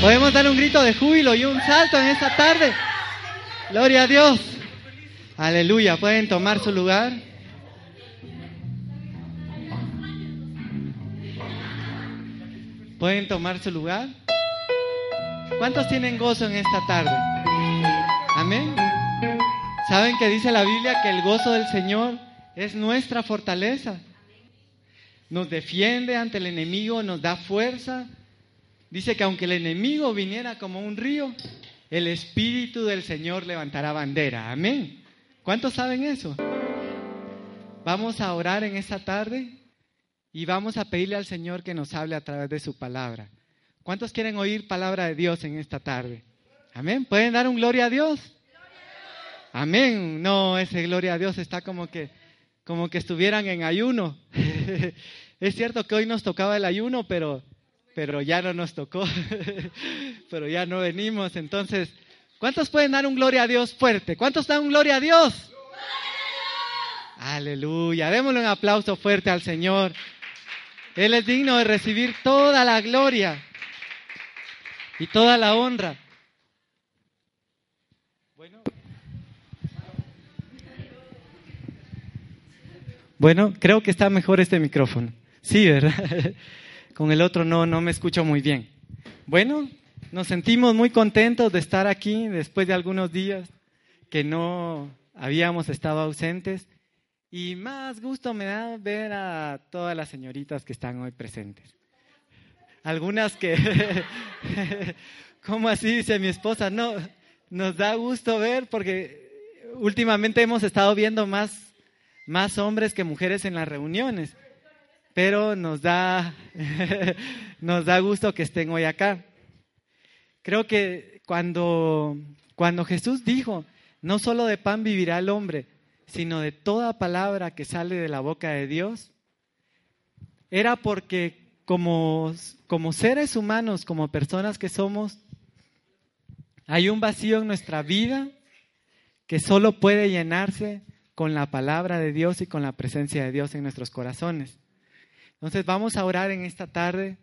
Podemos dar un grito de júbilo y un salto en esta tarde. Gloria a Dios. Aleluya. Pueden tomar su lugar. Pueden tomar su lugar. ¿Cuántos tienen gozo en esta tarde? Amén. ¿Saben que dice la Biblia que el gozo del Señor es nuestra fortaleza? Nos defiende ante el enemigo, nos da fuerza, Dice que aunque el enemigo viniera como un río, el Espíritu del Señor levantará bandera. Amén. ¿Cuántos saben eso? Vamos a orar en esta tarde y vamos a pedirle al Señor que nos hable a través de su palabra. ¿Cuántos quieren oír palabra de Dios en esta tarde? Amén. ¿Pueden dar un gloria a Dios? Amén. No, ese gloria a Dios está como que como que estuvieran en ayuno. es cierto que hoy nos tocaba el ayuno, pero pero ya no nos tocó, pero ya no venimos. Entonces, ¿cuántos pueden dar un gloria a Dios fuerte? ¿Cuántos dan un gloria a Dios? Aleluya, démosle un aplauso fuerte al Señor. Él es digno de recibir toda la gloria y toda la honra. Bueno, bueno creo que está mejor este micrófono. Sí, ¿verdad? con el otro no, no me escucho muy bien. Bueno, nos sentimos muy contentos de estar aquí después de algunos días que no habíamos estado ausentes. Y más gusto me da ver a todas las señoritas que están hoy presentes. Algunas que, ¿cómo así? Dice mi esposa, no, nos da gusto ver porque últimamente hemos estado viendo más, más hombres que mujeres en las reuniones pero nos da, nos da gusto que estén hoy acá. Creo que cuando, cuando Jesús dijo, no solo de pan vivirá el hombre, sino de toda palabra que sale de la boca de Dios, era porque como, como seres humanos, como personas que somos, hay un vacío en nuestra vida que solo puede llenarse con la palabra de Dios y con la presencia de Dios en nuestros corazones. Entonces vamos a orar en esta tarde.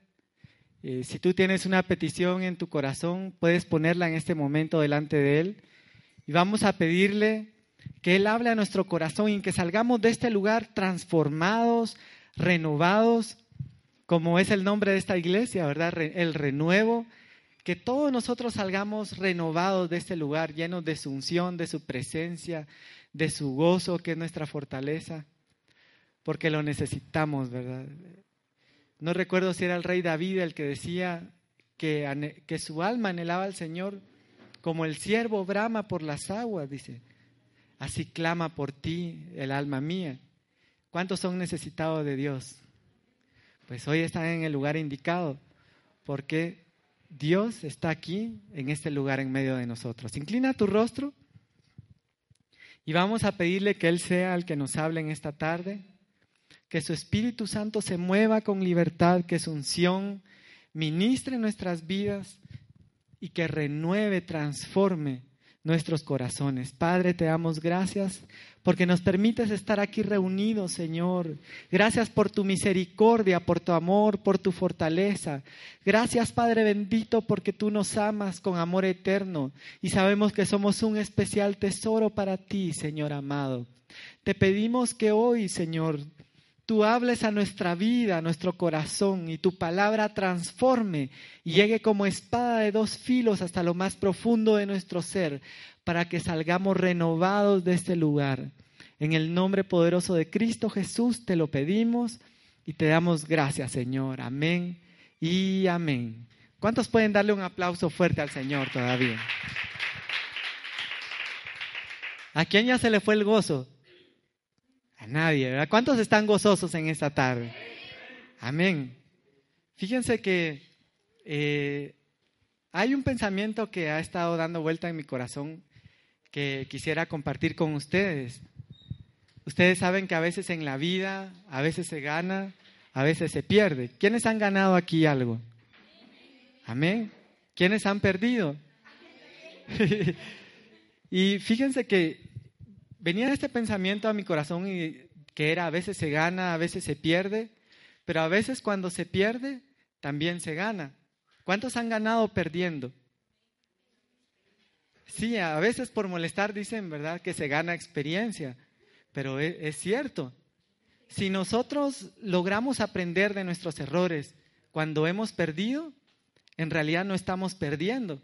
Eh, si tú tienes una petición en tu corazón, puedes ponerla en este momento delante de Él. Y vamos a pedirle que Él hable a nuestro corazón y que salgamos de este lugar transformados, renovados, como es el nombre de esta iglesia, ¿verdad? El renuevo. Que todos nosotros salgamos renovados de este lugar, llenos de su unción, de su presencia, de su gozo, que es nuestra fortaleza porque lo necesitamos, ¿verdad? No recuerdo si era el rey David el que decía que, su alma anhelaba al Señor como el siervo brama por las aguas, dice. Así clama por ti el alma mía. ¿Cuántos son necesitados de Dios? Pues hoy están en el lugar indicado, porque Dios está aquí, en este lugar en medio de nosotros. Inclina tu rostro y vamos a pedirle que Él sea el que nos hable en esta tarde que su Espíritu Santo se mueva con libertad, que su unción ministre nuestras vidas y que renueve, transforme nuestros corazones. Padre, te damos gracias porque nos permites estar aquí reunidos, Señor. Gracias por tu misericordia, por tu amor, por tu fortaleza. Gracias, Padre bendito, porque tú nos amas con amor eterno y sabemos que somos un especial tesoro para ti, Señor amado. Te pedimos que hoy, Señor, tú hables a nuestra vida, a nuestro corazón, y tu palabra transforme y llegue como espada de dos filos hasta lo más profundo de nuestro ser, para que salgamos renovados de este lugar. En el nombre poderoso de Cristo Jesús te lo pedimos y te damos gracias, Señor. Amén y amén. ¿Cuántos pueden darle un aplauso fuerte al Señor todavía? ¿A quién ya se le fue el gozo? A nadie, ¿verdad? ¿Cuántos están gozosos en esta tarde? Amén. Fíjense que eh, hay un pensamiento que ha estado dando vuelta en mi corazón que quisiera compartir con ustedes. Ustedes saben que a veces en la vida, a veces se gana, a veces se pierde. ¿Quiénes han ganado aquí algo? Amén. ¿Quiénes han perdido? y fíjense que venía este pensamiento a mi corazón que era a veces se gana, a veces se pierde, pero a veces cuando se pierde, también se gana. ¿Cuántos han ganado perdiendo? Sí, a veces por molestar dicen, ¿verdad?, que se gana experiencia, pero es, es cierto. Si nosotros logramos aprender de nuestros errores cuando hemos perdido, en realidad no estamos perdiendo,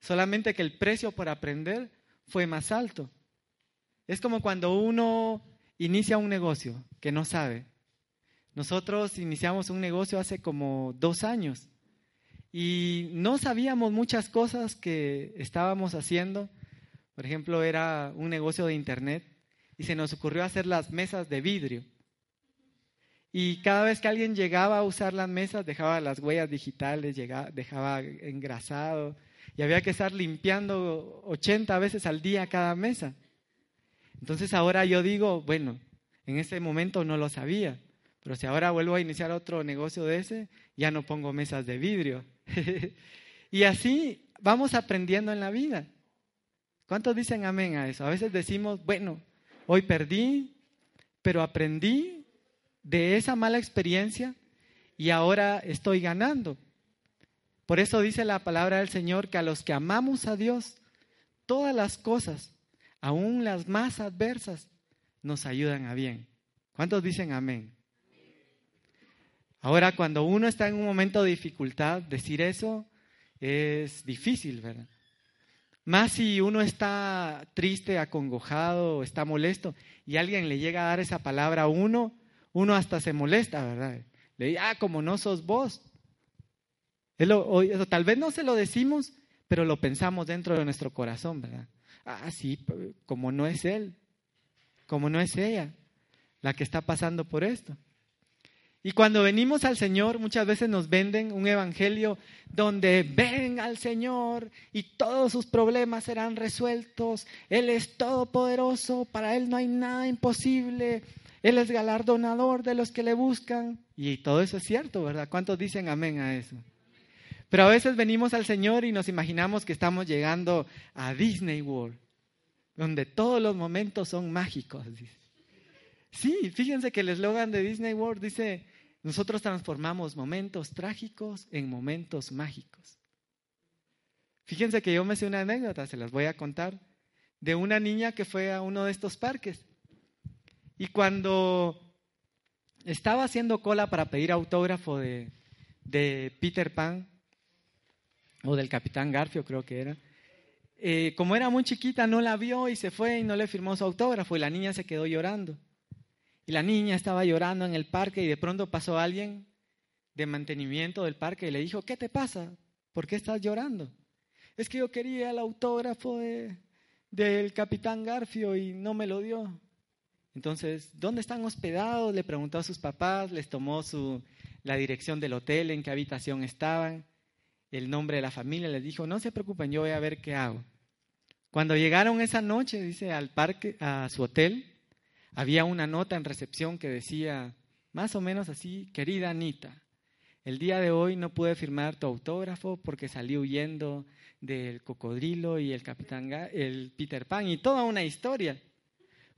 solamente que el precio por aprender fue más alto. Es como cuando uno inicia un negocio que no sabe. Nosotros iniciamos un negocio hace como dos años y no sabíamos muchas cosas que estábamos haciendo. Por ejemplo, era un negocio de internet y se nos ocurrió hacer las mesas de vidrio. Y cada vez que alguien llegaba a usar las mesas, dejaba las huellas digitales, dejaba engrasado y había que estar limpiando 80 veces al día cada mesa. Entonces ahora yo digo, bueno, en ese momento no lo sabía, pero si ahora vuelvo a iniciar otro negocio de ese, ya no pongo mesas de vidrio. y así vamos aprendiendo en la vida. ¿Cuántos dicen amén a eso? A veces decimos, bueno, hoy perdí, pero aprendí de esa mala experiencia y ahora estoy ganando. Por eso dice la palabra del Señor que a los que amamos a Dios, todas las cosas, aún las más adversas, nos ayudan a bien. ¿Cuántos dicen amén? Ahora, cuando uno está en un momento de dificultad, decir eso es difícil, ¿verdad? Más si uno está triste, acongojado, está molesto y alguien le llega a dar esa palabra a uno, uno hasta se molesta, ¿verdad? Le dice, ah, como no sos vos. tal vez no se lo decimos, pero lo pensamos dentro de nuestro corazón, ¿verdad? Ah, sí, como no es él, como no es ella la que está pasando por esto. Y cuando venimos al Señor, muchas veces nos venden un evangelio donde ven al Señor y todos sus problemas serán resueltos. Él es todopoderoso, para Él no hay nada imposible. Él es galardonador de los que le buscan. Y todo eso es cierto, ¿verdad? ¿Cuántos dicen amén a eso? Pero a veces venimos al Señor y nos imaginamos que estamos llegando a Disney World, donde todos los momentos son mágicos. Sí, fíjense que el eslogan de Disney World dice, nosotros transformamos momentos trágicos en momentos mágicos. Fíjense que yo me sé una anécdota, se las voy a contar, de una niña que fue a uno de estos parques. Y cuando estaba haciendo cola para pedir autógrafo de, de Peter Pan, o del Capitán Garfio creo que era, eh, como era muy chiquita no la vio y se fue y no le firmó su autógrafo y la niña se quedó llorando. Y la niña estaba llorando en el parque y de pronto pasó alguien de mantenimiento del parque y le dijo, ¿qué te pasa? ¿Por qué estás llorando? Es que yo quería el autógrafo del capitán Garfio y no me lo dio. Entonces, ¿dónde están hospedados? Le preguntó a sus papás, les tomó su, la dirección del hotel, en qué habitación estaban, el nombre de la familia, les dijo, no se preocupen, yo voy a ver qué hago. Cuando llegaron esa noche, dice, al parque, a su hotel, había una nota en recepción que decía, más o menos así, querida Anita, el día de hoy no pude firmar tu autógrafo porque salí huyendo del cocodrilo y el capitán, el Peter Pan y toda una historia.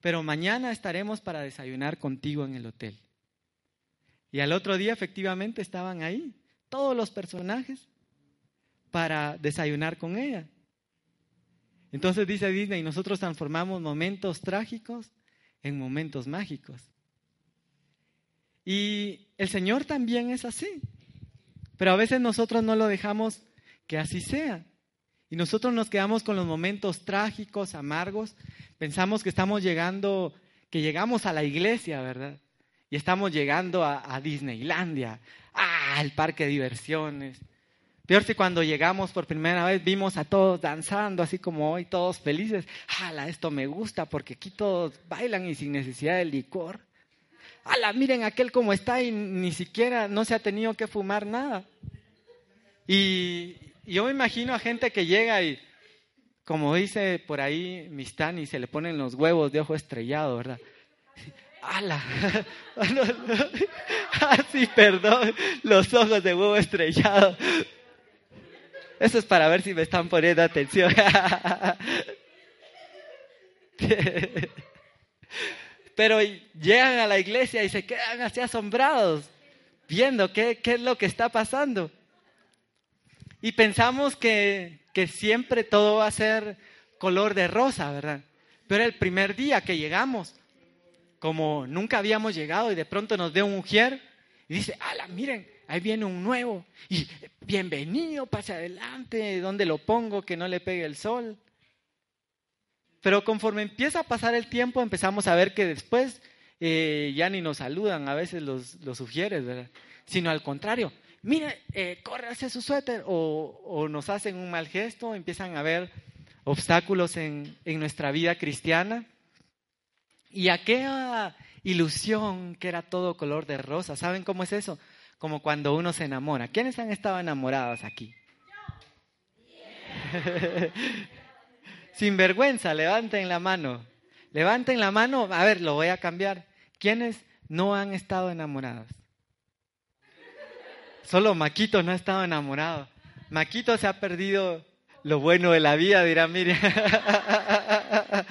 Pero mañana estaremos para desayunar contigo en el hotel. Y al otro día efectivamente estaban ahí todos los personajes para desayunar con ella. Entonces dice Disney, nosotros transformamos momentos trágicos en momentos mágicos. Y el Señor también es así. Pero a veces nosotros no lo dejamos que así sea. Y nosotros nos quedamos con los momentos trágicos, amargos. Pensamos que estamos llegando, que llegamos a la iglesia, ¿verdad? Y estamos llegando a, a Disneylandia, al parque de diversiones. Peor si cuando llegamos por primera vez vimos a todos danzando, así como hoy, todos felices. ¡Hala, esto me gusta porque aquí todos bailan y sin necesidad de licor! ¡Hala, miren aquel como está y ni siquiera no se ha tenido que fumar nada! Y, yo me imagino a gente que llega y, como dice por ahí Mistani, se le ponen los huevos de ojo estrellado, ¿verdad? ¡Hala! ah, sí, perdón, los ojos de huevo estrellado. Eso es para ver si me están poniendo atención. Pero llegan a la iglesia y se quedan así asombrados, viendo qué, qué es lo que está pasando. Y pensamos que, que siempre todo va a ser color de rosa, ¿verdad? Pero el primer día que llegamos, como nunca habíamos llegado y de pronto nos ve un mujer y dice, ala, miren, ahí viene un nuevo y bienvenido, pase adelante, ¿dónde lo pongo que no le pegue el sol? Pero conforme empieza a pasar el tiempo, empezamos a ver que después eh, ya ni nos saludan a veces los, los sugieres, ¿verdad? Sino al contrario, mire, eh, hacia su suéter, o, o, nos hacen un mal gesto, empiezan a haber obstáculos en, en nuestra vida cristiana. Y aquella ilusión que era todo color de rosa, ¿saben cómo es eso? Como cuando uno se enamora. ¿Quiénes han estado enamorados aquí? Sin vergüenza, levanten la mano. Levanten la mano. A ver, lo voy a cambiar. ¿Quiénes no han estado enamorados? Solo Maquito no ha estado enamorado. Maquito se ha perdido lo bueno de la vida, dirá Miriam.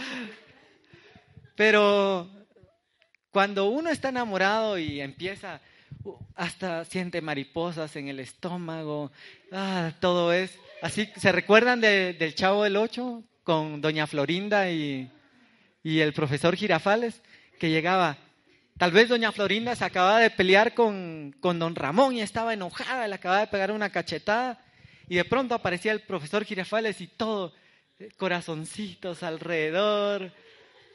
Pero cuando uno está enamorado y empieza, hasta siente mariposas en el estómago, ah, todo es así. ¿Se recuerdan del Chavo del Ocho? con doña Florinda y, el profesor Girafales, que llegaba. Tal vez doña Florinda se acababa de pelear con, con don Ramón y estaba enojada, le acababa de pegar una cachetada y de pronto aparecía el profesor Girafales y todo, eh, corazoncitos alrededor,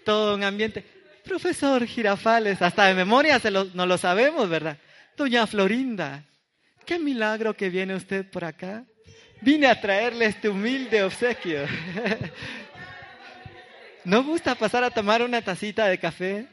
todo un ambiente. Profesor Girafales, hasta de memoria se no lo sabemos, ¿verdad? Doña Florinda, qué milagro que viene usted por acá. Vine a traerle este humilde obsequio. ¿No gusta pasar a tomar una tacita de café?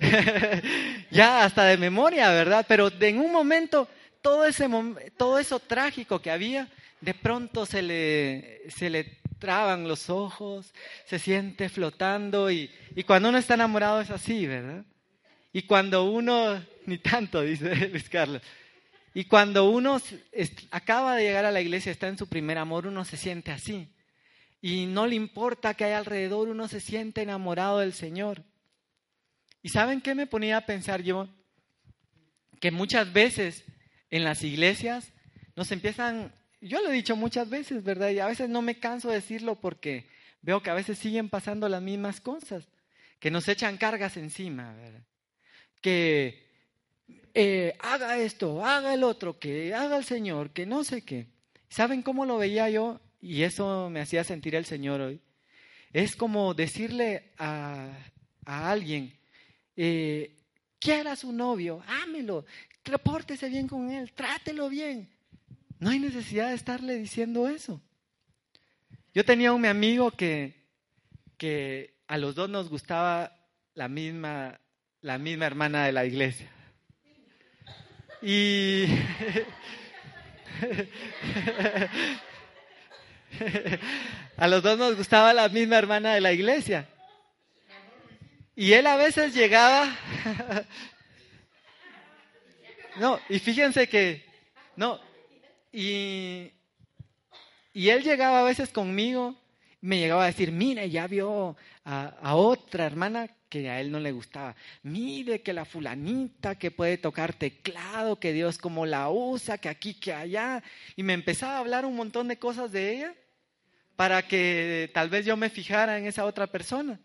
ya hasta de memoria, ¿verdad? Pero en un momento, todo, ese, todo eso trágico que había, de pronto se le, se le traban los ojos, se siente flotando y, y cuando uno está enamorado es así, ¿verdad? Y cuando uno, ni tanto, dice Luis Carlos, y cuando uno acaba de llegar a la iglesia, está en su primer amor, uno se siente así. Y no le importa que hay alrededor, uno se siente enamorado del Señor. ¿Y saben qué me ponía a pensar yo? Que muchas veces en las iglesias nos empiezan, yo lo he dicho muchas veces, ¿verdad? Y a veces no me canso de decirlo porque veo que a veces siguen pasando las mismas cosas, que nos echan cargas encima, ¿verdad? Que eh, haga esto, haga el otro, que haga el Señor, que no sé qué. ¿Saben cómo lo veía yo? Y eso me hacía sentir el Señor hoy. Es como decirle a, alguien, eh, quiera a su novio, ámelo, repórtese bien con él, trátelo bien. No hay necesidad de estarle diciendo eso. Yo tenía un amigo que, que a los dos nos gustaba la misma, la misma hermana de la iglesia. Y a los dos nos gustaba la misma hermana de la iglesia. Y él a veces llegaba... no, y fíjense que... No, y, y él llegaba a veces conmigo, me llegaba a decir, mire, ya vio a, a otra hermana que a él no le gustaba. Mire que la fulanita que puede tocar teclado, que Dios como la usa, que aquí, que allá. Y me empezaba a hablar un montón de cosas de ella para que tal vez yo me fijara en esa otra persona.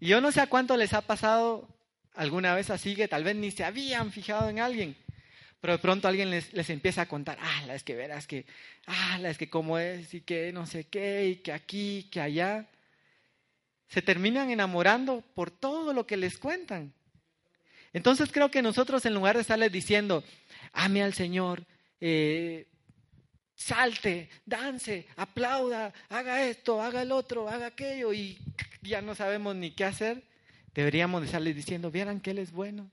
Y yo no sé a cuánto les ha pasado alguna vez así que tal vez ni se habían fijado en alguien. Pero de pronto alguien les, les empieza a contar, ah, la es que verás que, ah, la es que cómo es y que no sé qué y que aquí, que allá se terminan enamorando por todo lo que les cuentan. Entonces creo que nosotros en lugar de estarles diciendo, ame al Señor, eh, salte, dance, aplauda, haga esto, haga el otro, haga aquello y ya no sabemos ni qué hacer, deberíamos de estarles diciendo, vieran que Él es bueno,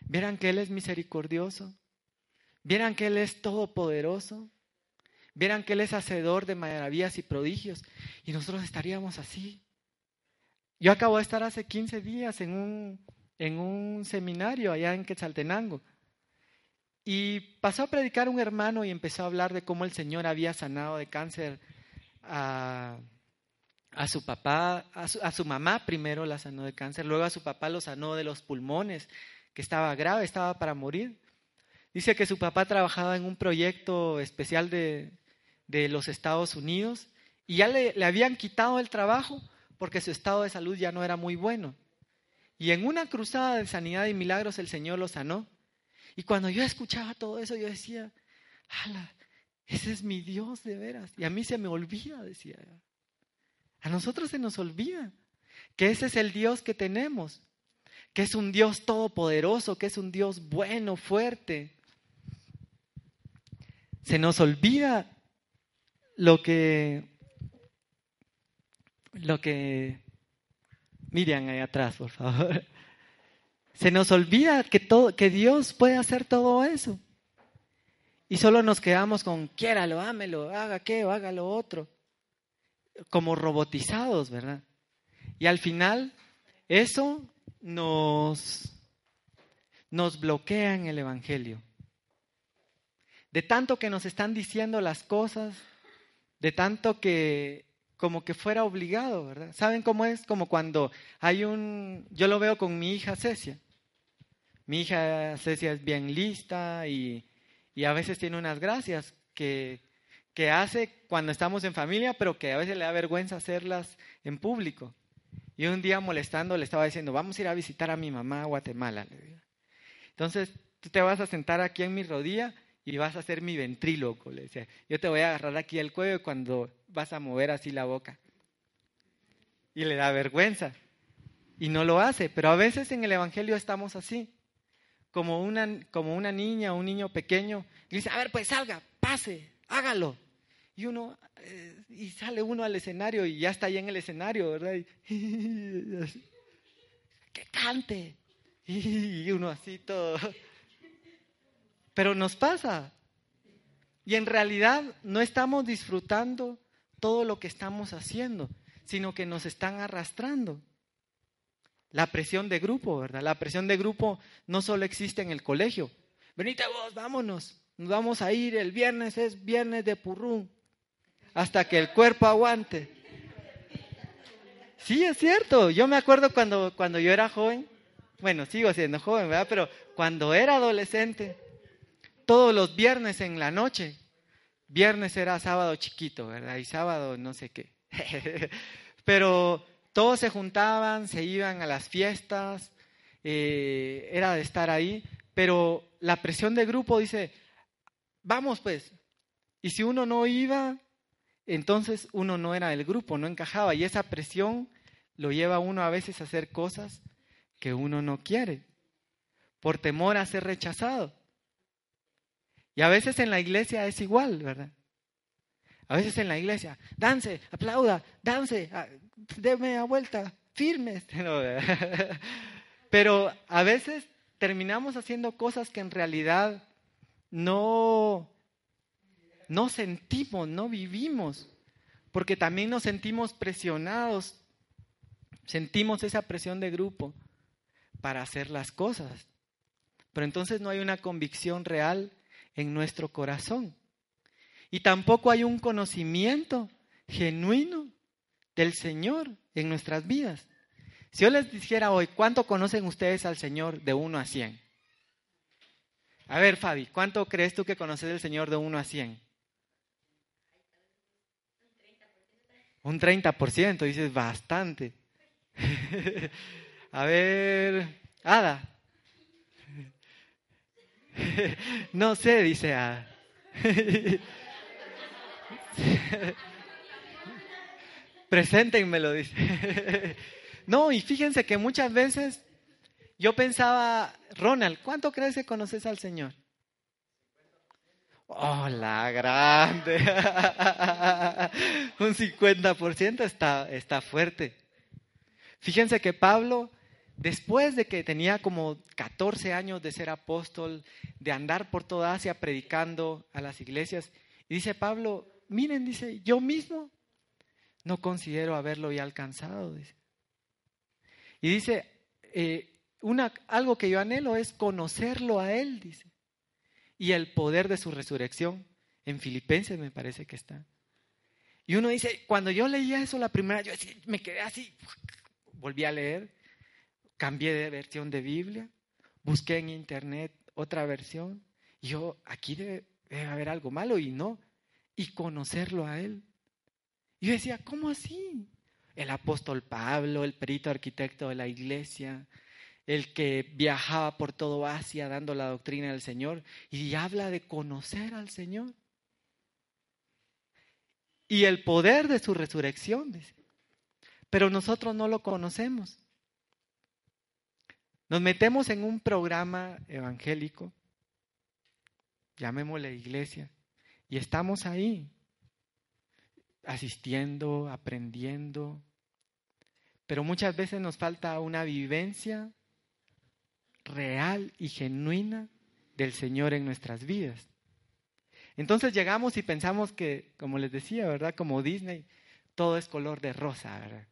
vieran que Él es misericordioso, vieran que Él es todopoderoso, vieran que Él es hacedor de maravillas y prodigios, y nosotros estaríamos así. Yo acabo de estar hace 15 días en un, en un seminario allá en Quetzaltenango, y pasó a predicar un hermano y empezó a hablar de cómo el Señor había sanado de cáncer a, a su papá, a su, mamá primero la sanó de cáncer, luego a su papá lo sanó de los pulmones, que estaba grave, estaba para morir. Dice que su papá trabajaba en un proyecto especial de, de los Estados Unidos y ya le, le habían quitado el trabajo porque su estado de salud ya no era muy bueno. Y en una cruzada de sanidad y milagros el Señor lo sanó. Y cuando yo escuchaba todo eso, yo decía, ala, ese es mi Dios de veras. Y a mí se me olvida, decía. A nosotros se nos olvida que ese es el Dios que tenemos, que es un Dios todopoderoso, que es un Dios bueno, fuerte. Se nos olvida lo que, lo que, Miriam ahí atrás, por favor. Se nos olvida que, todo, que Dios puede hacer todo eso. Y solo nos quedamos con, quiéralo, ámelo, haga qué o haga lo otro. Como robotizados, ¿verdad? Y al final, eso nos, nos bloquea en el Evangelio. De tanto que nos están diciendo las cosas, de tanto que como que fuera obligado, ¿verdad? ¿Saben cómo es? Como cuando hay un, yo lo veo con mi hija Cecia. Mi hija Cecia es bien lista y, y a veces tiene unas gracias que, que hace cuando estamos en familia, pero que a veces le da vergüenza hacerlas en público. Y un día molestando le estaba diciendo, vamos a ir a visitar a mi mamá a Guatemala. Entonces, tú te vas a sentar aquí en mi rodilla y vas a ser mi ventríloco, le decía. Yo te voy a agarrar aquí el cuello cuando vas a mover así la boca. Y le da vergüenza. Y no lo hace. Pero a veces en el Evangelio estamos así. Como una, como una niña o un niño pequeño. Y dice, a ver, pues salga, pase, hágalo. Y uno, eh, y sale uno al escenario y ya está ahí en el escenario, ¿verdad? que cante. Y uno así todo pero nos pasa. Y en realidad no estamos disfrutando todo lo que estamos haciendo, sino que nos están arrastrando. La presión de grupo, ¿verdad? La presión de grupo no solo existe en el colegio. Venite vos, vámonos. Nos vamos a ir, el viernes es viernes de purrún. Hasta que el cuerpo aguante. Sí, es cierto. Yo me acuerdo cuando, cuando yo era joven, bueno, sigo siendo joven, ¿verdad? Pero cuando era adolescente, todos los viernes en la noche. Viernes era sábado chiquito, ¿verdad? Y sábado no sé qué. Pero todos se juntaban, se iban a las fiestas, eh, era de estar ahí, pero la presión de grupo dice, vamos pues. Y si uno no iba, entonces uno no era del grupo, no encajaba. Y esa presión lo lleva a uno a veces a hacer cosas que uno no quiere, por temor a ser rechazado. Y a veces en la iglesia es igual, ¿verdad? A veces en la iglesia, dance, aplauda, dance, ah, déme a vuelta, firmes. Pero a veces terminamos haciendo cosas que en realidad no, no sentimos, no vivimos, porque también nos sentimos presionados, sentimos esa presión de grupo para hacer las cosas. Pero entonces no hay una convicción real en nuestro corazón. Y tampoco hay un conocimiento genuino del Señor en nuestras vidas. Si yo les dijera hoy, ¿cuánto conocen ustedes al Señor de 1 a 100? A ver, Fabi, ¿cuánto crees tú que conoces al Señor de 1 a 100? Un 30%, dices bastante. a ver, Ada, no sé, dice A. Preséntenmelo, dice. no, y fíjense que muchas veces yo pensaba, Ronald, ¿cuánto crees que conoces al Señor? Oh, la grande. Un 50% está, está fuerte. Fíjense que Pablo después de que tenía como 14 años de ser apóstol, de andar por toda Asia predicando a las iglesias, y dice Pablo, miren, dice, yo mismo no considero haberlo ya alcanzado. Dice. Y dice, eh, una, algo que yo anhelo es conocerlo a Él, dice, y el poder de su resurrección. En Filipenses me parece que está. Y uno dice, cuando yo leía eso la primera, yo me quedé así, volví a leer, cambié de versión de Biblia, busqué en internet otra versión, y yo, aquí debe, haber algo malo, y no, y conocerlo a Él. Y yo decía, ¿cómo así? El apóstol Pablo, el perito arquitecto de la iglesia, el que viajaba por todo Asia dando la doctrina del Señor, y habla de conocer al Señor y el poder de su resurrección. Pero nosotros no lo conocemos. Nos metemos en un programa evangélico, llamémosle iglesia, y estamos ahí, asistiendo, aprendiendo, pero muchas veces nos falta una vivencia real y genuina del Señor en nuestras vidas. Entonces llegamos y pensamos que, como les decía, ¿verdad? Como Disney, todo es color de rosa, ¿verdad?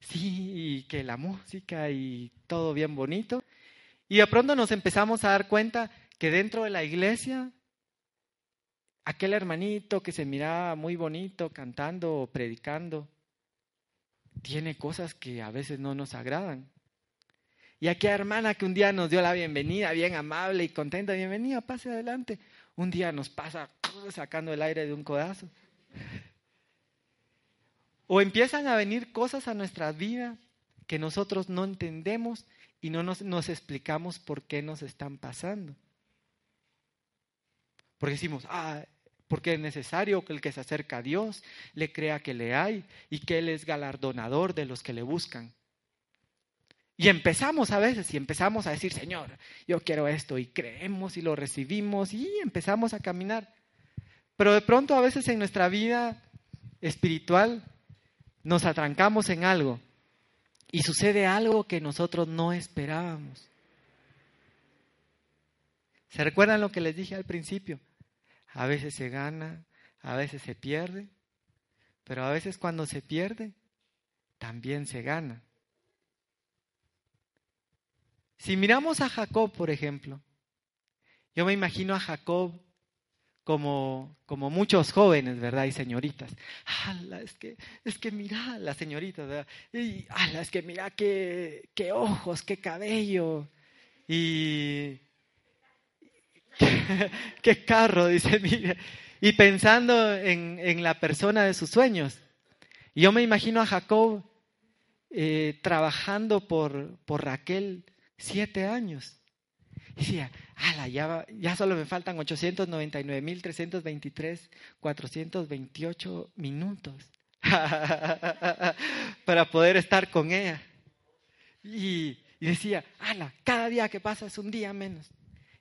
Sí, que la música y todo bien bonito. Y de pronto nos empezamos a dar cuenta que dentro de la iglesia, aquel hermanito que se miraba muy bonito cantando o predicando, tiene cosas que a veces no nos agradan. Y aquella hermana que un día nos dio la bienvenida, bien amable y contenta, bienvenida, pase adelante un día nos pasa sacando el aire de un codazo. O empiezan a venir cosas a nuestra vida que nosotros no entendemos y no nos, explicamos por qué nos están pasando. Porque decimos, ah, porque es necesario que el que se acerca a Dios le crea que le hay y que Él es galardonador de los que le buscan. Y empezamos a veces y empezamos a decir, Señor, yo quiero esto y creemos y lo recibimos y empezamos a caminar. Pero de pronto a veces en nuestra vida espiritual nos atrancamos en algo y sucede algo que nosotros no esperábamos. ¿Se recuerdan lo que les dije al principio? A veces se gana, a veces se pierde, pero a veces cuando se pierde, también se gana. Si miramos a Jacob, por ejemplo, yo me imagino a Jacob como, como muchos jóvenes, ¿verdad? Y señoritas. ¡Hala! Es que, es que mira la señorita, ¿verdad? Y, ¡Hala! Es que mira qué, qué ojos, qué cabello. Y. qué carro, dice, mira. Y pensando en, en, la persona de sus sueños. Yo me imagino a Jacob eh, trabajando por, por Raquel Siete años. Decía, ala, ya, ya solo me faltan 899.323, 428 minutos para poder estar con ella. Y, y decía, ala, cada día que pasa es un día menos.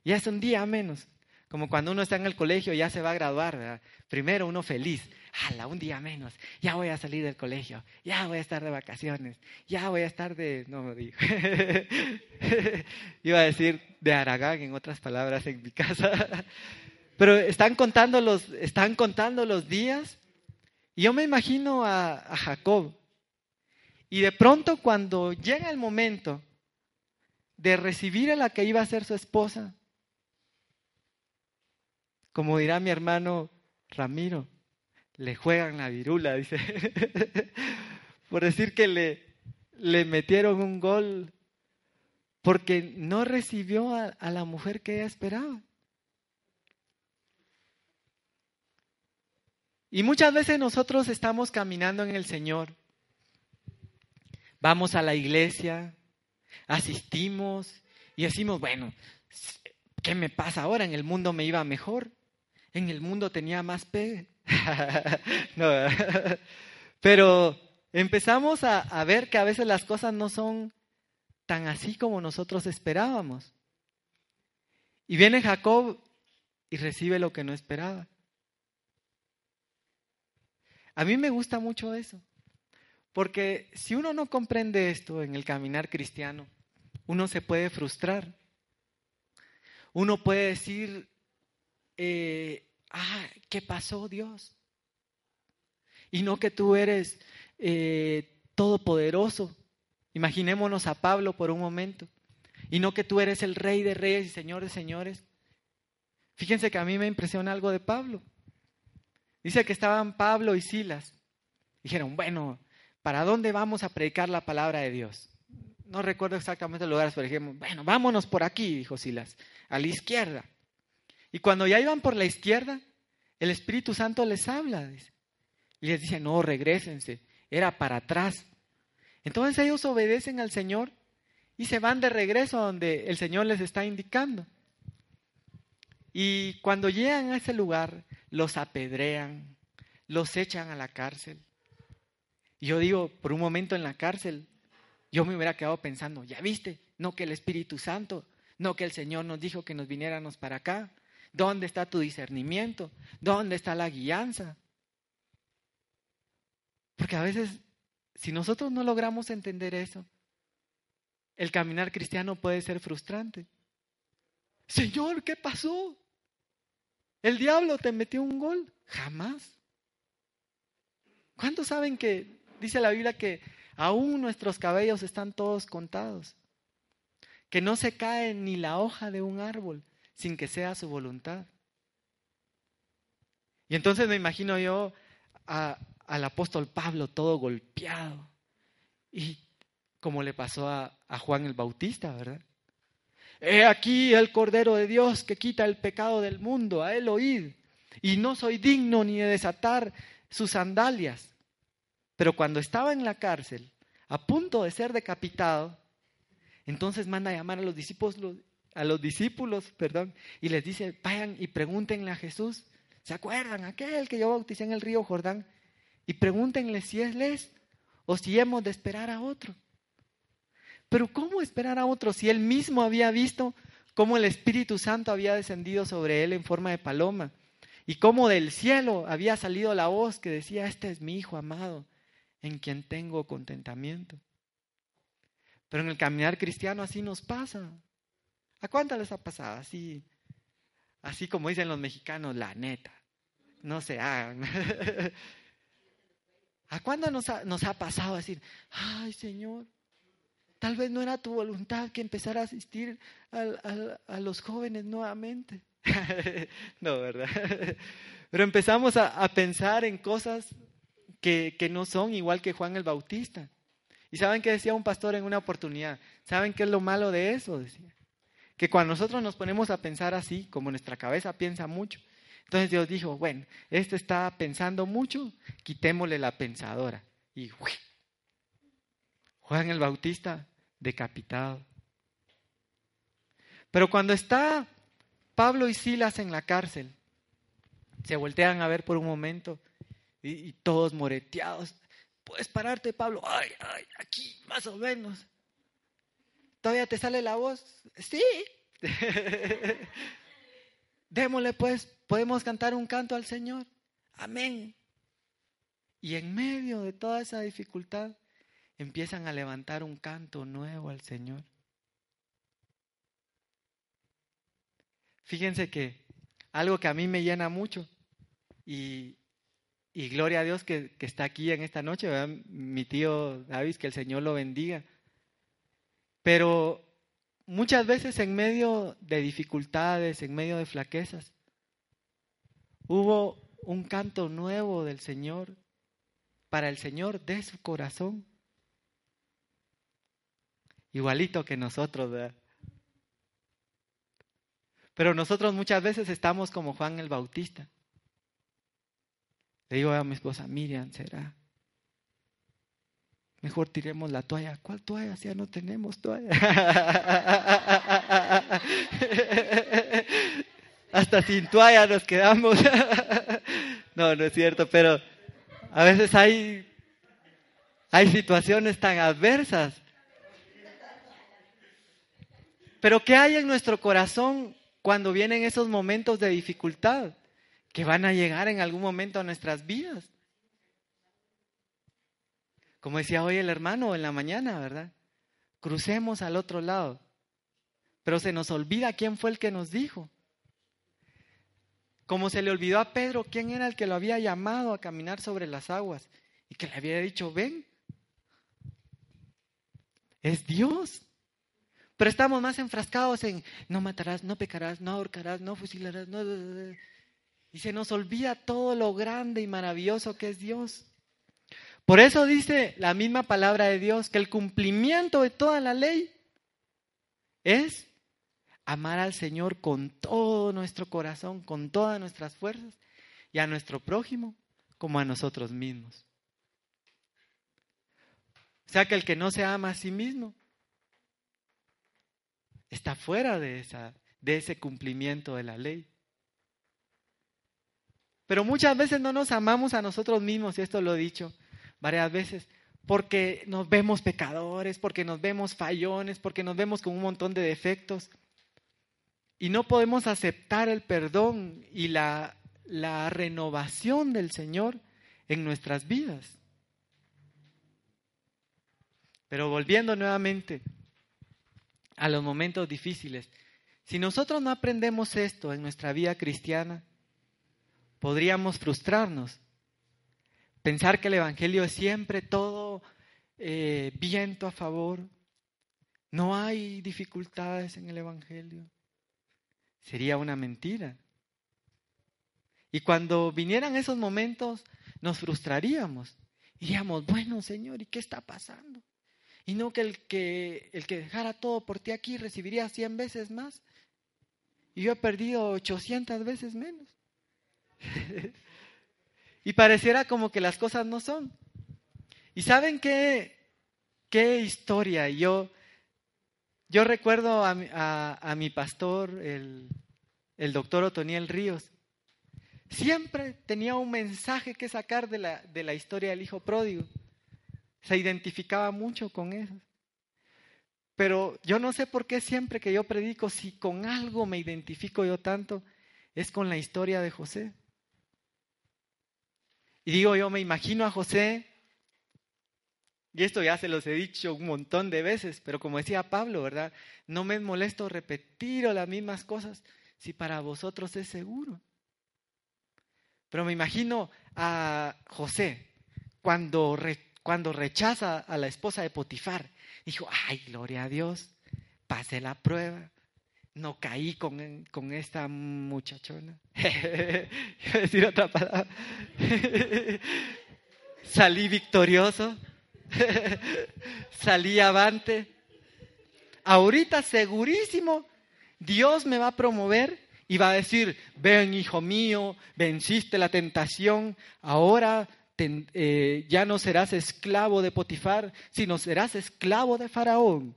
Ya es un día menos. Como cuando uno está en el colegio ya se va a graduar, Primero uno feliz, ¡hala! Un día menos, ya voy a salir del colegio, ya voy a estar de vacaciones, ya voy a estar de. No me digo. Iba a decir de Aragán, en otras palabras, en mi casa. Pero están contando los, están contando los días. Y yo me imagino a, a Jacob. Y de pronto, cuando llega el momento de recibir a la que iba a ser su esposa, como dirá mi hermano Ramiro, le juegan la virula, dice, por decir que le, metieron un gol porque no recibió a, a la mujer que ella esperaba. Y muchas veces nosotros estamos caminando en el Señor, vamos a la iglesia, asistimos y decimos, bueno, ¿qué me pasa ahora? En el mundo me iba mejor en el mundo tenía más pegue. pero empezamos a, a ver que a veces las cosas no son tan así como nosotros esperábamos. Y viene Jacob y recibe lo que no esperaba. A mí me gusta mucho eso, Porque si uno no comprende esto en el caminar cristiano, uno se puede frustrar. Uno puede decir, eh, ah, ¿qué pasó Dios? Y no que tú eres eh, todopoderoso. Imaginémonos a Pablo por un momento. Y no que tú eres el rey de reyes y señor de señores. Fíjense que a mí me impresiona algo de Pablo. Dice que estaban Pablo y Silas. Dijeron, bueno, ¿para dónde vamos a predicar la palabra de Dios? No recuerdo exactamente los lugares, pero dijimos, bueno, vámonos por aquí, dijo Silas, a la izquierda. Y cuando ya iban por la izquierda, el Espíritu Santo les habla. y les dice, no, regresense, era para atrás. Entonces ellos obedecen al Señor y se van de regreso a donde el Señor les está indicando. Y cuando llegan a ese lugar, los apedrean, los echan a la cárcel. Yo digo, por un momento en la cárcel, yo me hubiera quedado pensando, ya viste, no que el Espíritu Santo, no que el Señor nos dijo que nos viniéramos para acá. ¿Dónde está tu discernimiento? ¿Dónde está la guianza? Porque a veces, si nosotros no logramos entender eso, el caminar cristiano puede ser frustrante. Señor, ¿qué pasó? El diablo te metió un gol. Jamás. ¿Cuántos saben que dice la Biblia que aún nuestros cabellos están todos contados? Que no se cae ni la hoja de un árbol sin que sea su voluntad. Y entonces me imagino yo al apóstol Pablo todo golpeado. Y como le pasó a, Juan el Bautista, ¿verdad? He aquí el Cordero de Dios que quita el pecado del mundo, a él oíd. Y no soy digno ni de desatar sus sandalias. Pero cuando estaba en la cárcel, a punto de ser decapitado, entonces manda a llamar a los discípulos, a los discípulos, perdón, y les dice, vayan y pregúntenle a Jesús, ¿se acuerdan? Aquel que yo bauticé en el río Jordán, y pregúntenle si él es o si hemos de esperar a otro. Pero ¿cómo esperar a otro si él mismo había visto cómo el Espíritu Santo había descendido sobre él en forma de paloma? Y cómo del cielo había salido la voz que decía, este es mi Hijo amado, en quien tengo contentamiento. Pero en el caminar cristiano así nos pasa. ¿A cuántas les ha pasado? Así, así como dicen los mexicanos, la neta. No se hagan. ¿A cuándo nos ha, pasado decir, ay Señor, tal vez no era tu voluntad que empezara a asistir a, los jóvenes nuevamente? no, ¿verdad? Pero empezamos a, pensar en cosas que, que, no son igual que Juan el Bautista. ¿Y saben qué decía un pastor en una oportunidad? ¿Saben qué es lo malo de eso? Decía. Que cuando nosotros nos ponemos a pensar así, como nuestra cabeza piensa mucho, entonces Dios dijo, bueno, este está pensando mucho, quitémosle la pensadora. Y Juan el Bautista decapitado. Pero cuando está Pablo y Silas en la cárcel, se voltean a ver por un momento y, todos moreteados. Puedes pararte, Pablo. Ay, ay, aquí, más o menos. ¿Todavía te sale la voz? Sí. Démosle pues, podemos cantar un canto al Señor. Amén. Y en medio de toda esa dificultad, empiezan a levantar un canto nuevo al Señor. Fíjense que algo que a mí me llena mucho y, y gloria a Dios que, que, está aquí en esta noche, mi tío David, que el Señor lo bendiga. Pero muchas veces en medio de dificultades, en medio de flaquezas, hubo un canto nuevo del Señor para el Señor de su corazón. Igualito que nosotros, ¿verdad? Pero nosotros muchas veces estamos como Juan el Bautista. Le digo a mi esposa, Miriam, ¿será? Mejor tiremos la toalla. ¿Cuál toalla? Si ya no tenemos toalla. Hasta sin toalla nos quedamos. no, no es cierto, pero a veces hay, hay situaciones tan adversas. Pero ¿qué hay en nuestro corazón cuando vienen esos momentos de dificultad que van a llegar en algún momento a nuestras vidas? Como decía hoy el hermano en la mañana, ¿verdad? Crucemos al otro lado. Pero se nos olvida quién fue el que nos dijo. Como se le olvidó a Pedro quién era el que lo había llamado a caminar sobre las aguas y que le había dicho, ven. Es Dios. Pero estamos más enfrascados en no matarás, no pecarás, no ahorcarás, no fusilarás, no... Y se nos olvida todo lo grande y maravilloso que es Dios. Por eso dice la misma palabra de Dios que el cumplimiento de toda la ley es amar al Señor con todo nuestro corazón, con todas nuestras fuerzas y a nuestro prójimo como a nosotros mismos. O sea que el que no se ama a sí mismo está fuera de, ese cumplimiento de la ley. Pero muchas veces no nos amamos a nosotros mismos, y esto lo he dicho varias veces, porque nos vemos pecadores, porque nos vemos fallones, porque nos vemos con un montón de defectos. Y no podemos aceptar el perdón y la, la renovación del Señor en nuestras vidas. Pero volviendo nuevamente a los momentos difíciles, si nosotros no aprendemos esto en nuestra vida cristiana, podríamos frustrarnos, pensar que el Evangelio es siempre todo eh, viento a favor, no hay dificultades en el Evangelio. Sería una mentira. Y cuando vinieran esos momentos, nos frustraríamos. Diríamos, bueno, Señor, ¿y qué está pasando? Y no que el que, el que dejara todo por ti aquí recibiría 100 veces más. Y yo he perdido 800 veces menos. y pareciera como que las cosas no son. ¿Y saben qué, qué historia? Yo, yo recuerdo a, mi pastor, el, el doctor Otoniel Ríos. Siempre tenía un mensaje que sacar de la, de la historia del hijo pródigo. Se identificaba mucho con eso. Pero yo no sé por qué siempre que yo predico, si con algo me identifico yo tanto, es con la historia de José. Y digo, yo me imagino a José, y esto ya se los he dicho un montón de veces, pero como decía Pablo, ¿verdad? No me molesto repetir las mismas cosas si para vosotros es seguro. Pero me imagino a José cuando, cuando rechaza a la esposa de Potifar. Dijo, ay, gloria a Dios, pasé la prueba, no caí con, con esta muchachona. a decir otra palabra. Salí victorioso. Salí avante. Ahorita segurísimo, Dios me va a promover y va a decir, ven hijo mío, venciste la tentación, ahora eh, ya no serás esclavo de Potifar, sino serás esclavo de Faraón.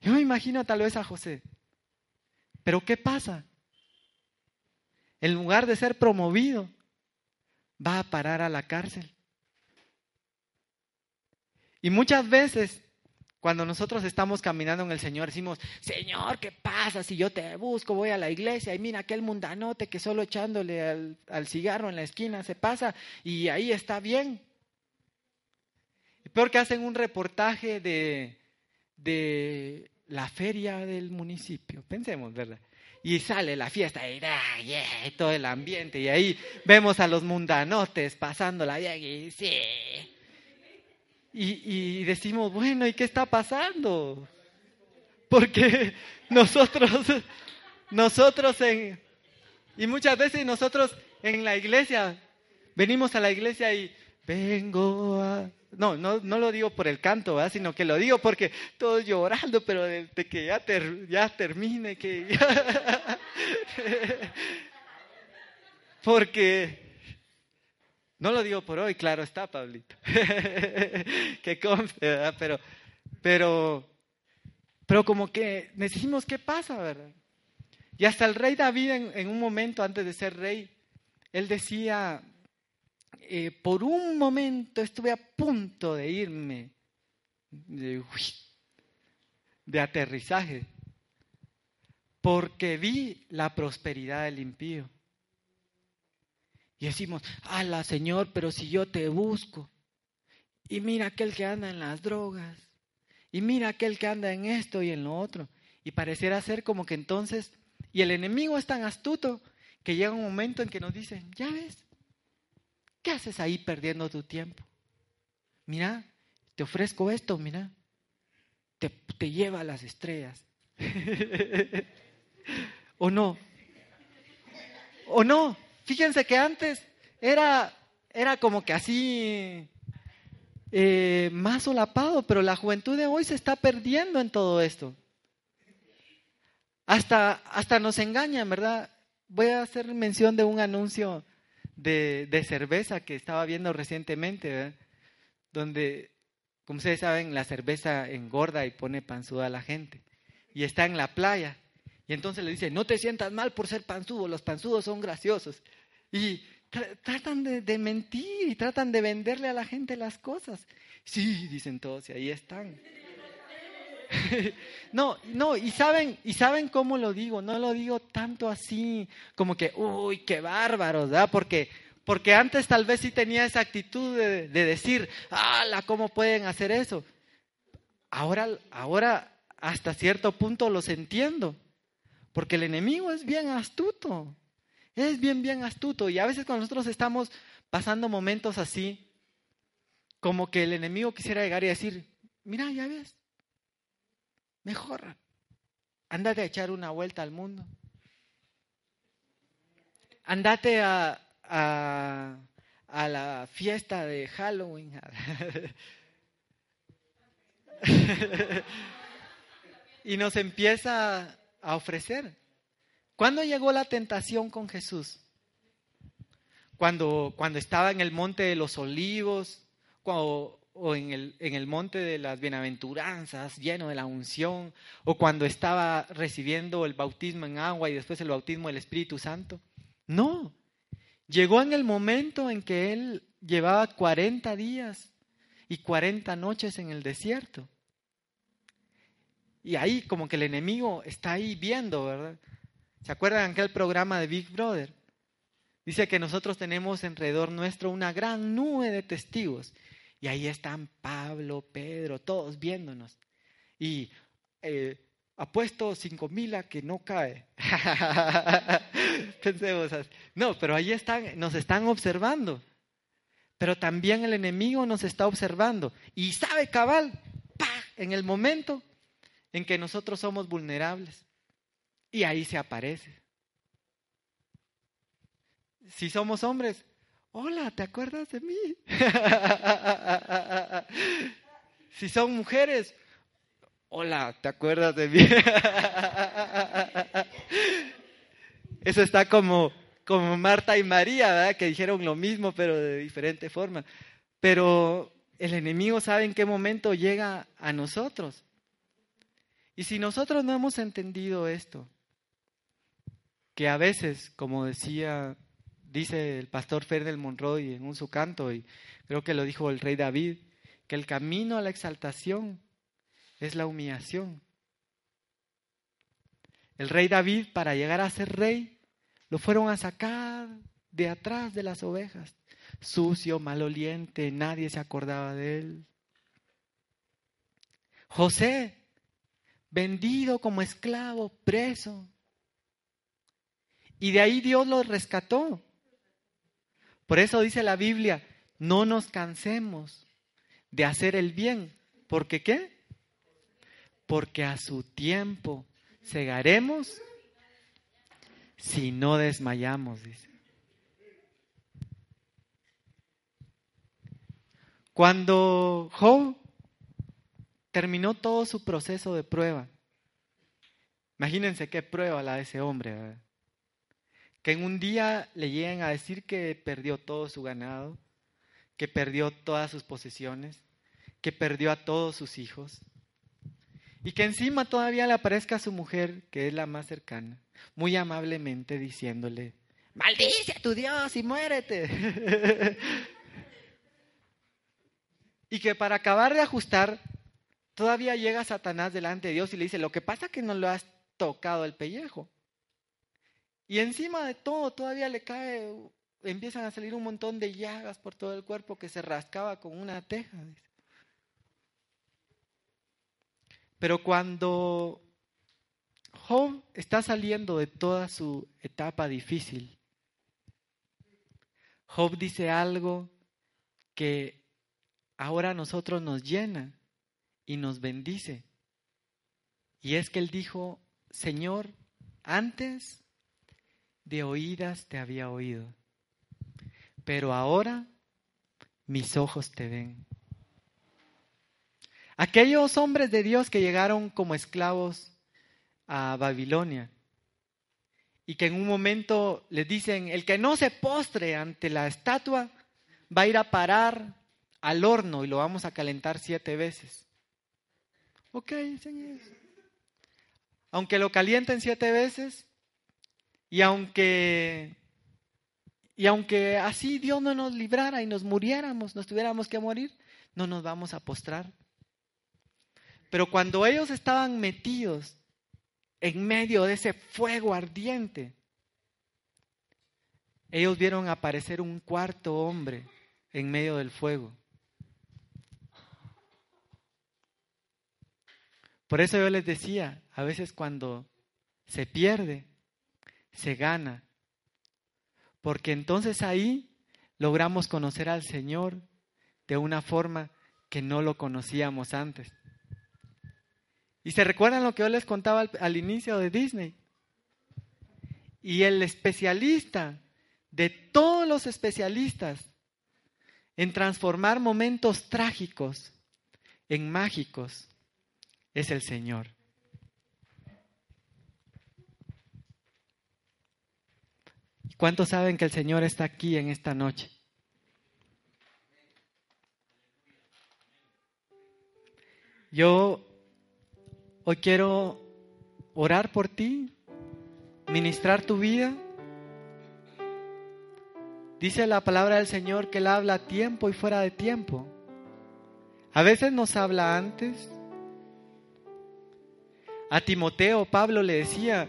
Yo me imagino tal vez a José. Pero ¿qué pasa? En lugar de ser promovido, va a parar a la cárcel. Y muchas veces, cuando nosotros estamos caminando en el Señor, decimos, Señor, ¿qué pasa si yo te busco? Voy a la iglesia y mira aquel mundanote que solo echándole al, cigarro en la esquina se pasa y ahí está bien. Peor que hacen un reportaje de, de la feria del municipio. Pensemos, ¿verdad? Y sale la fiesta y, todo el ambiente y ahí vemos a los mundanotes pasándola bien y sí. Y, y decimos, bueno, ¿y qué está pasando? Porque nosotros, nosotros en, y muchas veces nosotros en la iglesia, venimos a la iglesia y vengo a no, no, no lo digo por el canto, sino que lo digo porque todos llorando, pero de, que ya, ya termine, que porque no lo digo por hoy, claro está, Pablito. que conste, Pero, pero, pero como que decimos, ¿qué pasa, verdad? Y hasta el rey David en un momento antes de ser rey, él decía, eh, por un momento estuve a punto de irme de, aterrizaje, porque vi la prosperidad del impío. Y decimos, ala Señor, pero si yo te busco. y mira aquel que anda en las drogas, y mira aquel que anda en esto y en lo otro. Y pareciera ser como que entonces, y el enemigo es tan astuto que llega un momento en que nos dice, ya ves, ¿qué haces ahí perdiendo tu tiempo? Mira, te ofrezco esto, mira, te, te lleva a las estrellas. ¿O no? ¿O no? Fíjense que antes era, era como que así eh, más solapado, pero la juventud de hoy se está perdiendo en todo esto. Hasta, hasta nos engañan, ¿verdad? Voy a hacer mención de un anuncio de, de cerveza que estaba viendo recientemente, donde, como ustedes saben, la cerveza engorda y pone panzuda a la gente. Y está en la playa. Y entonces le dice, no te sientas mal por ser panzudo, los panzudos son graciosos. Y tratan de, mentir y tratan de venderle a la gente las cosas. Sí, dicen todos, y ahí están. no, no, y saben, y saben cómo lo digo, no lo digo tanto así, como que, uy, qué bárbaros, ¿verdad? Porque, porque antes tal vez sí tenía esa actitud de, de decir, ¡ala! ¿Cómo pueden hacer eso? Ahora, ahora, hasta cierto punto los entiendo, porque el enemigo es bien astuto. Es bien, bien astuto. Y a veces cuando nosotros estamos pasando momentos así, como que el enemigo quisiera llegar y decir, mira, ya ves, mejor, andate a echar una vuelta al mundo. Andate a, a, la fiesta de Halloween. y nos empieza a ofrecer. ¿Cuándo llegó la tentación con Jesús? Cuando, cuando estaba en el monte de los olivos o en el, en el monte de las bienaventuranzas, lleno de la unción, o cuando estaba recibiendo el bautismo en agua y después el bautismo del Espíritu Santo. No, llegó en el momento en que él llevaba 40 días y 40 noches en el desierto. Y ahí como que el enemigo está ahí viendo, ¿verdad? ¿Se acuerdan aquel programa de Big Brother? Dice que nosotros tenemos alrededor nuestro una gran nube de testigos. Y ahí están Pablo, Pedro, todos viéndonos. Y eh, apuesto cinco mil a que no cae. Pensemos así. No, pero ahí están, nos están observando. Pero también el enemigo nos está observando. Y sabe cabal, en el momento en que nosotros somos vulnerables. Y ahí se aparece. Si somos hombres, hola, ¿te acuerdas de mí? si son mujeres, hola, ¿te acuerdas de mí? Eso está como, como Marta y María, ¿verdad? que dijeron lo mismo, pero de diferente forma. Pero el enemigo sabe en qué momento llega a nosotros. Y si nosotros no hemos entendido esto, que a veces, como decía, dice el pastor Ferdel Monroy en un su canto, y creo que lo dijo el rey David, que el camino a la exaltación es la humillación. El rey David, para llegar a ser rey, lo fueron a sacar de atrás de las ovejas. Sucio, maloliente, nadie se acordaba de él. José, vendido como esclavo, preso, y de ahí Dios los rescató. Por eso dice la Biblia, no nos cansemos de hacer el bien. ¿Porque qué? Porque a su tiempo segaremos si no desmayamos, dice. Cuando Job terminó todo su proceso de prueba, imagínense qué prueba la de ese hombre. ¿verdad? Que en un día le lleguen a decir que perdió todo su ganado, que perdió todas sus posesiones, que perdió a todos sus hijos, y que encima todavía le aparezca a su mujer, que es la más cercana, muy amablemente diciéndole, maldice a tu Dios y muérete. y que para acabar de ajustar, todavía llega Satanás delante de Dios y le dice, lo que pasa es que no lo has tocado el pellejo. Y encima de todo todavía le cae empiezan a salir un montón de llagas por todo el cuerpo que se rascaba con una teja. Pero cuando Job está saliendo de toda su etapa difícil, Job dice algo que ahora a nosotros nos llena y nos bendice. Y es que él dijo, Señor, antes de oídas te había oído, pero ahora mis ojos te ven. Aquellos hombres de Dios que llegaron como esclavos a Babilonia y que en un momento les dicen, el que no se postre ante la estatua va a ir a parar al horno y lo vamos a calentar siete veces. Ok, Señor. Aunque lo calienten siete veces y aunque y aunque así Dios no nos librara y nos muriéramos, nos tuviéramos que morir, no nos vamos a postrar. Pero cuando ellos estaban metidos en medio de ese fuego ardiente, ellos vieron aparecer un cuarto hombre en medio del fuego. Por eso yo les decía, a veces cuando se pierde, se gana. Porque entonces ahí logramos conocer al Señor de una forma que no lo conocíamos antes. Y se recuerdan lo que yo les contaba al, inicio de Disney. Y el especialista de todos los especialistas en transformar momentos trágicos en mágicos es el Señor. ¿Cuántos saben que el Señor está aquí en esta noche? Yo Hoy quiero orar por ti, ministrar tu vida. Dice la palabra del Señor que Él habla a tiempo y fuera de tiempo. A veces nos habla antes. A Timoteo Pablo le decía,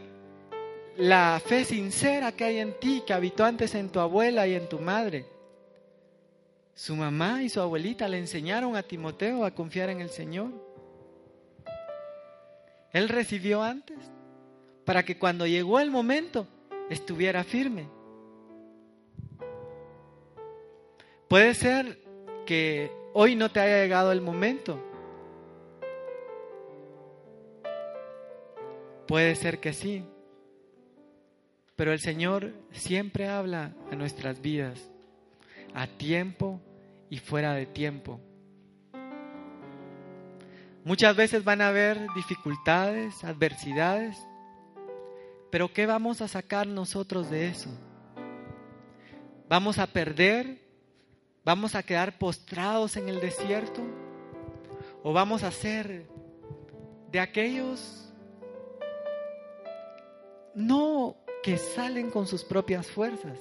la fe sincera que hay en ti, que habitó antes en tu abuela y en tu madre. Su mamá y su abuelita le enseñaron a Timoteo a confiar en el Señor. Él recibió antes para que cuando llegó el momento estuviera firme. Puede ser que hoy no te haya llegado el momento. Puede ser que sí. Pero el Señor siempre habla a nuestras vidas, a tiempo y fuera de tiempo. Muchas veces van a haber dificultades, adversidades, pero ¿qué vamos a sacar nosotros de eso? ¿Vamos a perder? ¿Vamos a quedar postrados en el desierto? ¿O vamos a ser de aquellos no que salen con sus propias fuerzas,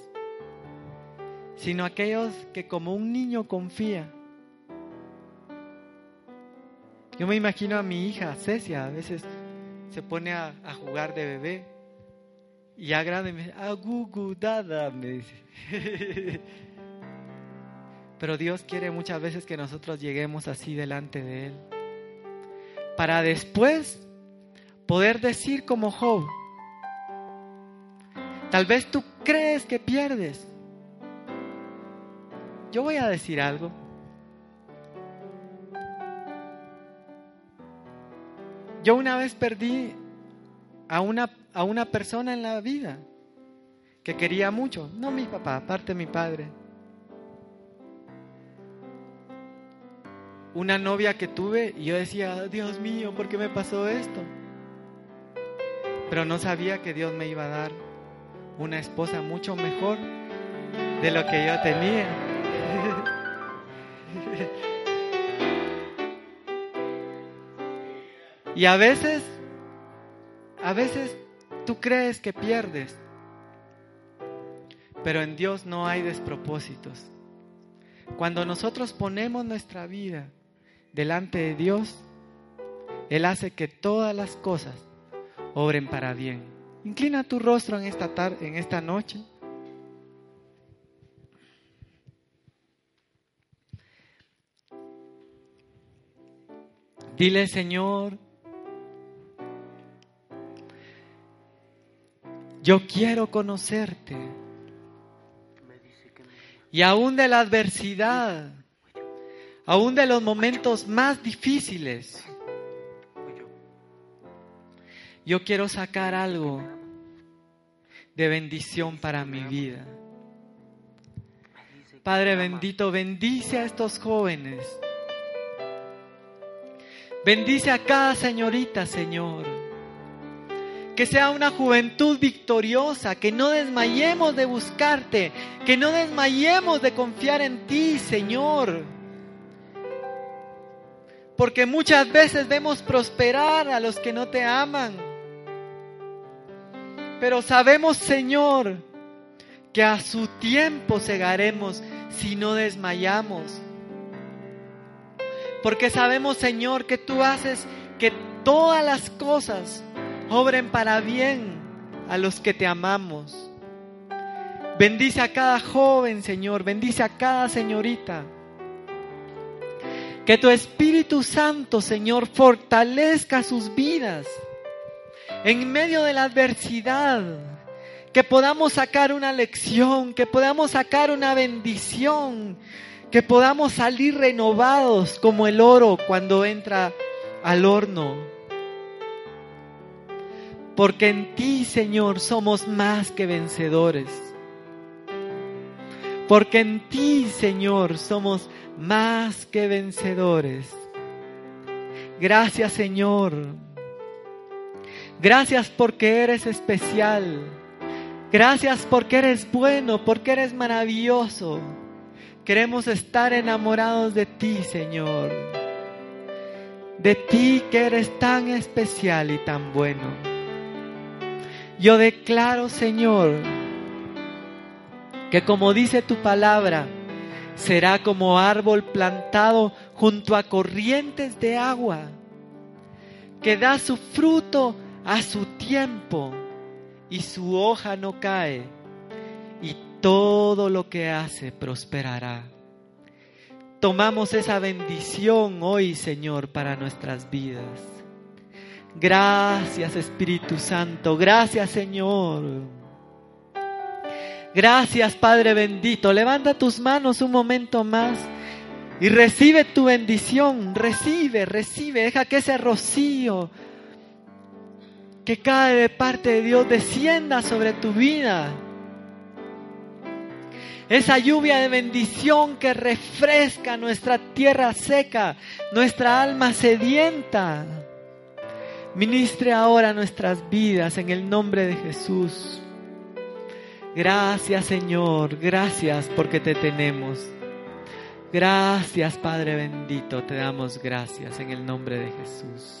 sino aquellos que como un niño confía yo me imagino a mi hija, Cecia, a veces se pone a, jugar de bebé y ya grande me dice, agugu, dada, me dice. Pero Dios quiere muchas veces que nosotros lleguemos así delante de Él. Para después poder decir como Job, tal vez tú crees que pierdes. Yo voy a decir algo. Yo una vez perdí a una, a una persona en la vida que quería mucho, no mi papá, aparte mi padre. Una novia que tuve y yo decía, Dios mío, ¿por qué me pasó esto? Pero no sabía que Dios me iba a dar una esposa mucho mejor de lo que yo tenía. Y a veces, a veces tú crees que pierdes, pero en Dios no hay despropósitos. Cuando nosotros ponemos nuestra vida delante de Dios, Él hace que todas las cosas obren para bien. Inclina tu rostro en esta, tarde, en esta noche. Dile, Señor, yo quiero conocerte. Y aún de la adversidad, aún de los momentos más difíciles, yo quiero sacar algo de bendición para mi vida. Padre bendito, bendice a estos jóvenes. Bendice a cada señorita, Señor. Que sea una juventud victoriosa, que no desmayemos de buscarte, que no desmayemos de confiar en ti, Señor. Porque muchas veces vemos prosperar a los que no te aman. Pero sabemos, Señor, que a su tiempo cegaremos si no desmayamos. Porque sabemos, Señor, que tú haces que todas las cosas obren para bien a los que te amamos. Bendice a cada joven, Señor, bendice a cada señorita. Que tu Espíritu Santo, Señor, fortalezca sus vidas en medio de la adversidad. Que podamos sacar una lección, que podamos sacar una bendición, que podamos salir renovados como el oro cuando entra al horno. Porque en ti, Señor, somos más que vencedores. Porque en ti, Señor, somos más que vencedores. Gracias, Señor. Gracias porque eres especial. Gracias porque eres bueno, porque eres maravilloso. Queremos estar enamorados de ti, Señor. De ti que eres tan especial y tan bueno. Yo declaro, Señor, que como dice tu palabra, será como árbol plantado junto a corrientes de agua, que da su fruto a su tiempo y su hoja no cae y todo lo que hace prosperará. Tomamos esa bendición hoy, Señor, para nuestras vidas. Gracias, Espíritu Santo. Gracias, Señor. Gracias, Padre bendito. Levanta tus manos un momento más y recibe tu bendición. Recibe, recibe. Deja que ese rocío que cae de parte de Dios descienda sobre tu vida. Esa lluvia de bendición que refresca nuestra tierra seca, nuestra alma sedienta. Ministre ahora nuestras vidas en el nombre de Jesús. Gracias Señor, gracias porque te tenemos. Gracias Padre bendito, te damos gracias en el nombre de Jesús.